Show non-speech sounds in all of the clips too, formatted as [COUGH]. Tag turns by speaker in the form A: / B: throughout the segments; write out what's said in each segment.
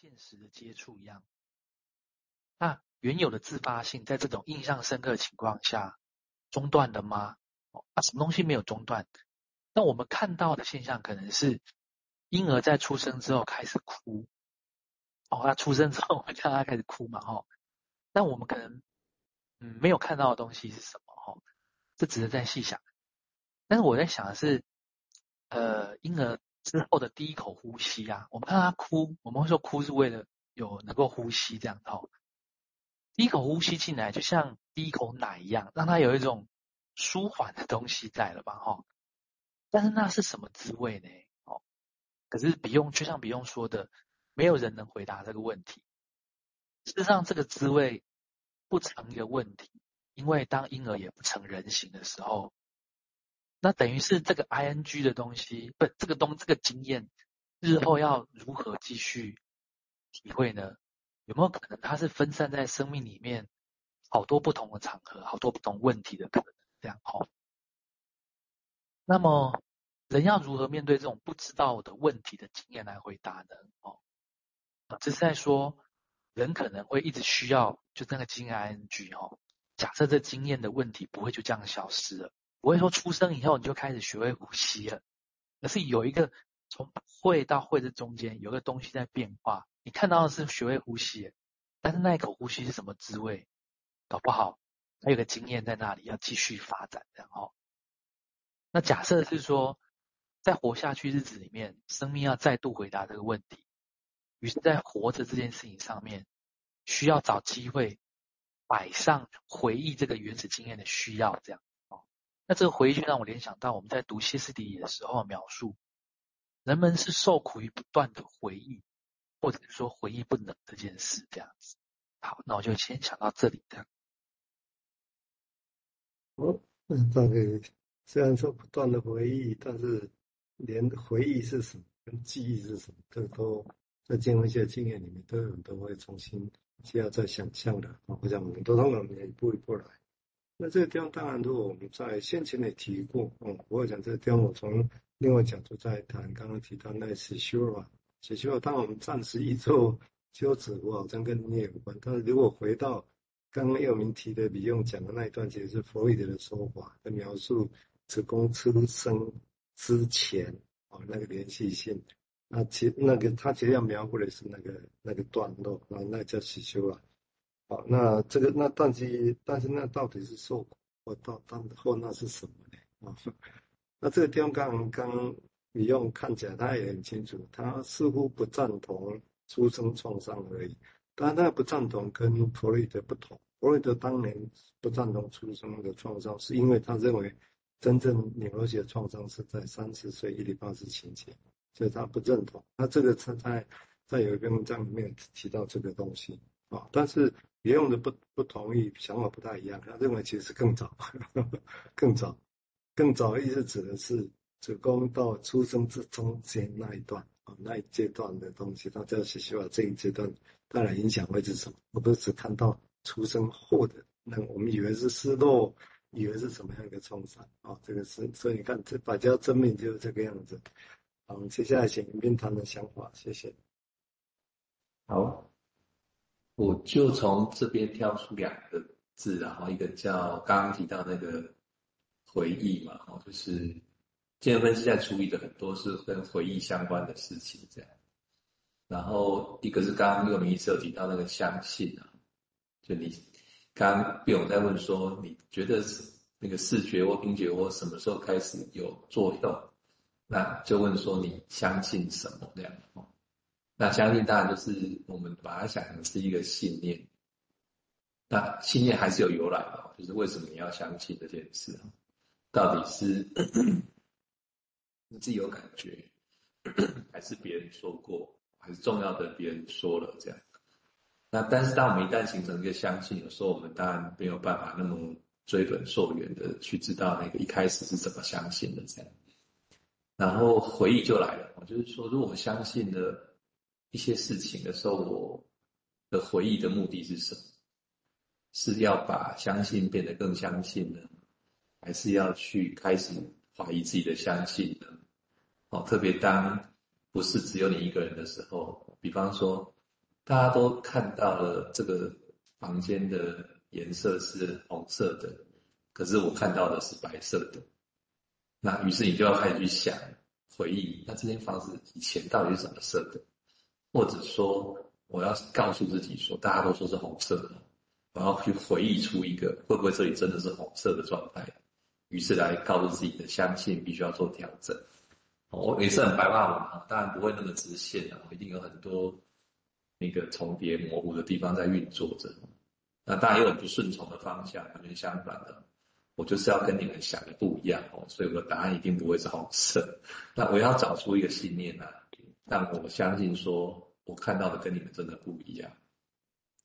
A: 现实的接触一样。那原有的自发性在这种印象深刻的情况下中断了吗？啊，什么东西没有中断？那我们看到的现象可能是婴儿在出生之后开始哭。哦，他出生之后，我们看他开始哭嘛，哈。但我们可能嗯没有看到的东西是什么？哈，这只是在细想。但是我在想的是，呃，婴儿之后的第一口呼吸啊，我们看他哭，我们会说哭是为了有能够呼吸这样，哈。第一口呼吸进来，就像第一口奶一样，让他有一种舒缓的东西在了吧，哈。但是那是什么滋味呢？哦，可是比用，就像比用说的。没有人能回答这个问题。事实上，这个滋味不成一个问题，因为当婴儿也不成人形的时候，那等于是这个 ing 的东西，不，这个东这个经验，日后要如何继续体会呢？有没有可能它是分散在生命里面好多不同的场合，好多不同问题的可能？这样哦。那么，人要如何面对这种不知道的问题的经验来回答呢？哦。这是在说，人可能会一直需要，就那个经验 ing 哦。假设这经验的问题不会就这样消失了，不会说出生以后你就开始学会呼吸了，而是有一个从会到会的中间有个东西在变化。你看到的是学会呼吸，但是那一口呼吸是什么滋味？搞不好还有个经验在那里要继续发展，然后，那假设是说，在活下去日子里面，生命要再度回答这个问题。于是，在活着这件事情上面，需要找机会摆上回忆这个原始经验的需要，这样。那这个回忆就让我联想到我们在读歇斯底里的时候描述，人们是受苦于不断的回忆，或者是说回忆不能这件事这样子。好，那我就先想到这里这样。
B: 哦，嗯，大概虽然说不断的回忆，但是连回忆是什么，跟记忆是什么，这都。在经文学经验里面，都有很多会重新需要再想象的。我想我们都通过我们一步一步来。那这个地方当然，如果我们在先前也提过，嗯，我会讲这个地方，我从另外角度再谈。刚刚提到那死修啊，死修啊，当我们暂时一做休止，我好像跟你也有关。但是如果回到刚刚佑明提的李用讲的那一段，其实是弗洛伊德的说法，的描述子宫出生之前哦那个联系性。那其那个他其实要描绘的是那个那个段落，那那叫喜修啊。好，那这个那但是但是那到底是受苦或到到后那是什么呢？啊，那这个地方刚刚你用看起来他也很清楚，他似乎不赞同出生创伤而已。当然他不赞同跟弗洛伊德不同，弗洛伊德当年不赞同出生的创伤，是因为他认为真正纽罗西的创伤是在三十岁伊里巴斯情节。所以他不认同，那这个他在在有一篇文章里面提到这个东西啊，但是别用的不不同意，想法不太一样。他认为其实 [LAUGHS] 更早，更早，更早意思指的是子宫到出生之中间那一段啊，那一阶段的东西。他就要学习把这一阶段带来影响会是什么，而不是只看到出生后的那我们以为是失落，以为是什么样一个创伤啊？这个是所以你看这百家争鸣就是这个样子。好，接下来请林斌谈的想法，谢谢。
C: 好，我就从这边挑出两个字，然后一个叫刚刚提到那个回忆嘛，哦，就是精神分析在处理的很多是跟回忆相关的事情，这样。然后一个是刚刚那个名词有提到那个相信啊，就你刚刚不用在问说，你觉得是那个视觉或听觉或什么时候开始有作用？那就问说你相信什么这样？那相信当然就是我们把它想成是一个信念。那信念还是有由来的，就是为什么你要相信这件事？到底是你自己有感觉，还是别人说过，还是重要的别人说了这样？那但是当我们一旦形成一个相信，有时候我们当然没有办法那么追本溯源的去知道那个一开始是怎么相信的这样。然后回忆就来了，就是说，如果我相信了一些事情的时候，我的回忆的目的是什么？是要把相信变得更相信呢，还是要去开始怀疑自己的相信呢？哦，特别当不是只有你一个人的时候，比方说大家都看到了这个房间的颜色是红色的，可是我看到的是白色的。那于是你就要开始去想、回忆，那这间房子以前到底是什么色的？或者说，我要告诉自己说，大家都说是红色的，我要去回忆出一个会不会这里真的是红色的状态？于是来告诉自己的相信必须要做调整。我也是很白话文啊，当然不会那么直线啊，一定有很多那个重叠模糊的地方在运作着。那当然也有不顺从的方向，完全相反的。我就是要跟你们想的不一样哦，所以我的答案一定不会是红色。那我要找出一个信念啊，让我相信说我看到的跟你们真的不一样。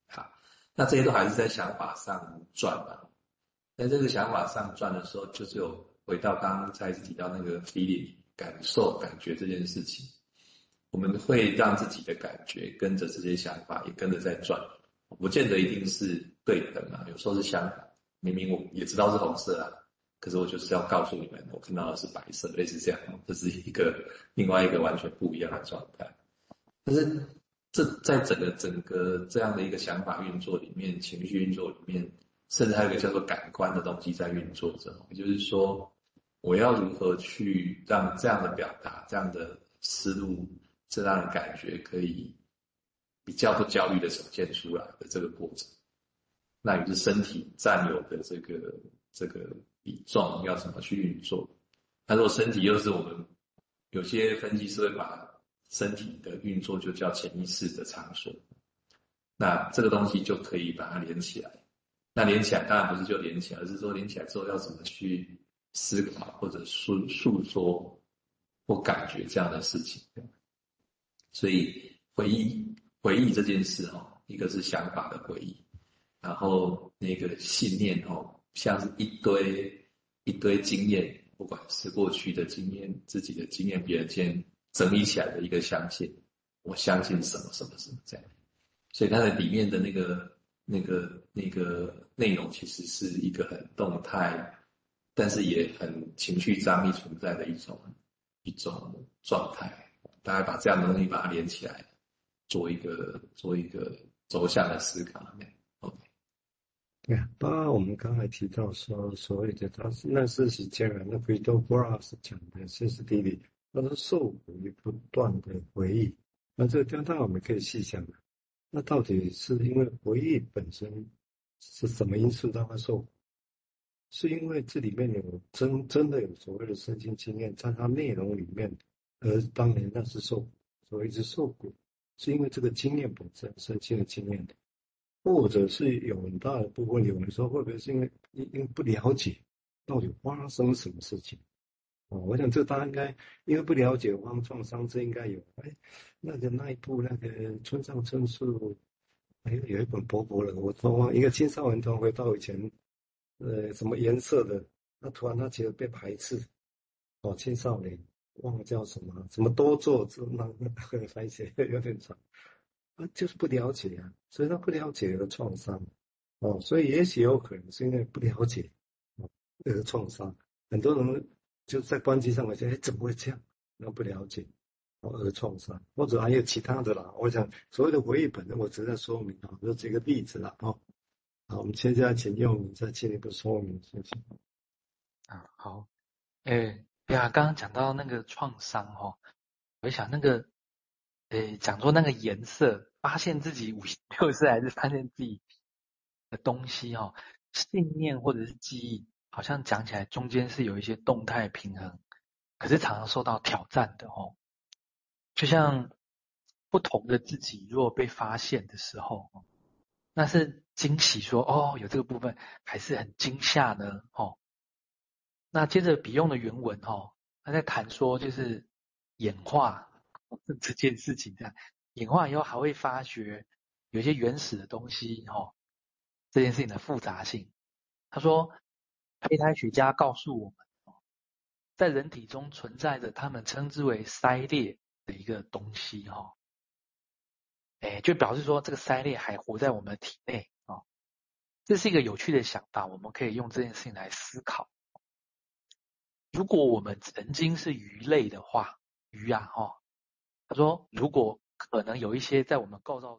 C: 好，那这些都还是在想法上转啊。在这个想法上转的时候，就是有回到刚刚再次提到那个 feeling 感受、感觉这件事情，我们会让自己的感觉跟着这些想法也跟着在转，不见得一定是对等啊，有时候是相反。明明我也知道是红色啊，可是我就是要告诉你们，我看到的是白色，类似这样，这是一个另外一个完全不一样的状态。但是这在整个整个这样的一个想法运作里面，情绪运作里面，甚至还有一个叫做感官的东西在运作着。也就是说，我要如何去让这样的表达、这样的思路、这样的感觉，可以比较不焦虑的呈现出来的这个过程。那也是身体占有的这个这个比重要怎么去运作？那如果身体又是我们有些分析师会把身体的运作就叫潜意识的场所，那这个东西就可以把它连起来。那连起来当然不是就连起来，而是说连起来之后要怎么去思考或者诉诉说或感觉这样的事情。所以回忆回忆这件事哈，一个是想法的回忆。然后那个信念哦，像是一堆一堆经验，不管是过去的经验、自己的经验、别人间整理起来的一个相信。我相信什么什么什么这样，所以它的里面的那个那个那个内容，其实是一个很动态，但是也很情绪张力存在的一种一种状态。大家把这样的东西把它连起来，做一个做一个轴向的思考。
B: OK，对啊，包括我们刚才提到说，所谓的他是那是是前人的 Friedrich Perls 讲的歇斯底里，他是受苦于不断的回忆。那这个当然我们可以细想，那到底是因为回忆本身是什么因素让他受苦？是因为这里面有真真的有所谓的身心经验在它内容里面，而当年那是受，所谓是受苦，是因为这个经验本身身心的经验的。或者是有很大的部分，有人说会不会是因为因因为不了解到底发生什么事情？哦，我想这大家应该因为不了解发生创伤，这应该有。哎，那个那一部那个村上春树，哎，有一本薄薄的，我说一个青少年突然回到以前，呃，什么颜色的？那突然他觉得被排斥。哦，青少年忘了叫什么，什么多做，这那那个反写有点长。啊，就是不了解啊，所以他不了解的创伤，哦，所以也许有可能是因为不了解，哦，那个创伤，很多人就在关系上来讲，哎，怎么会这样？那不了解，哦，而创伤，或者还有其他的啦。我想所谓的回忆本身，我只是在说明啊，就这个例子啦，哦，好，我们现在请用你再进一步说明，谢谢。
A: 啊，好，哎，对啊，刚刚讲到那个创伤哈，我想那个。诶，讲说那个颜色，发现自己五颜六色，还是发现自己的东西哈、信念或者是记忆，好像讲起来中间是有一些动态平衡，可是常常受到挑战的哦。就像不同的自己，如果被发现的时候，那是惊喜说哦，有这个部分，还是很惊吓呢？哦，那接着比用的原文哈、哦，他在谈说就是演化。[LAUGHS] 这件事情这样演化以后，还会发觉有一些原始的东西哈。这件事情的复杂性，他说，胚胎学家告诉我们，在人体中存在着他们称之为鳃裂的一个东西哈。哎，就表示说这个鳃裂还活在我们体内啊。这是一个有趣的想法，我们可以用这件事情来思考。如果我们曾经是鱼类的话，鱼啊哈。他说：“如果可能有一些在我们构造。”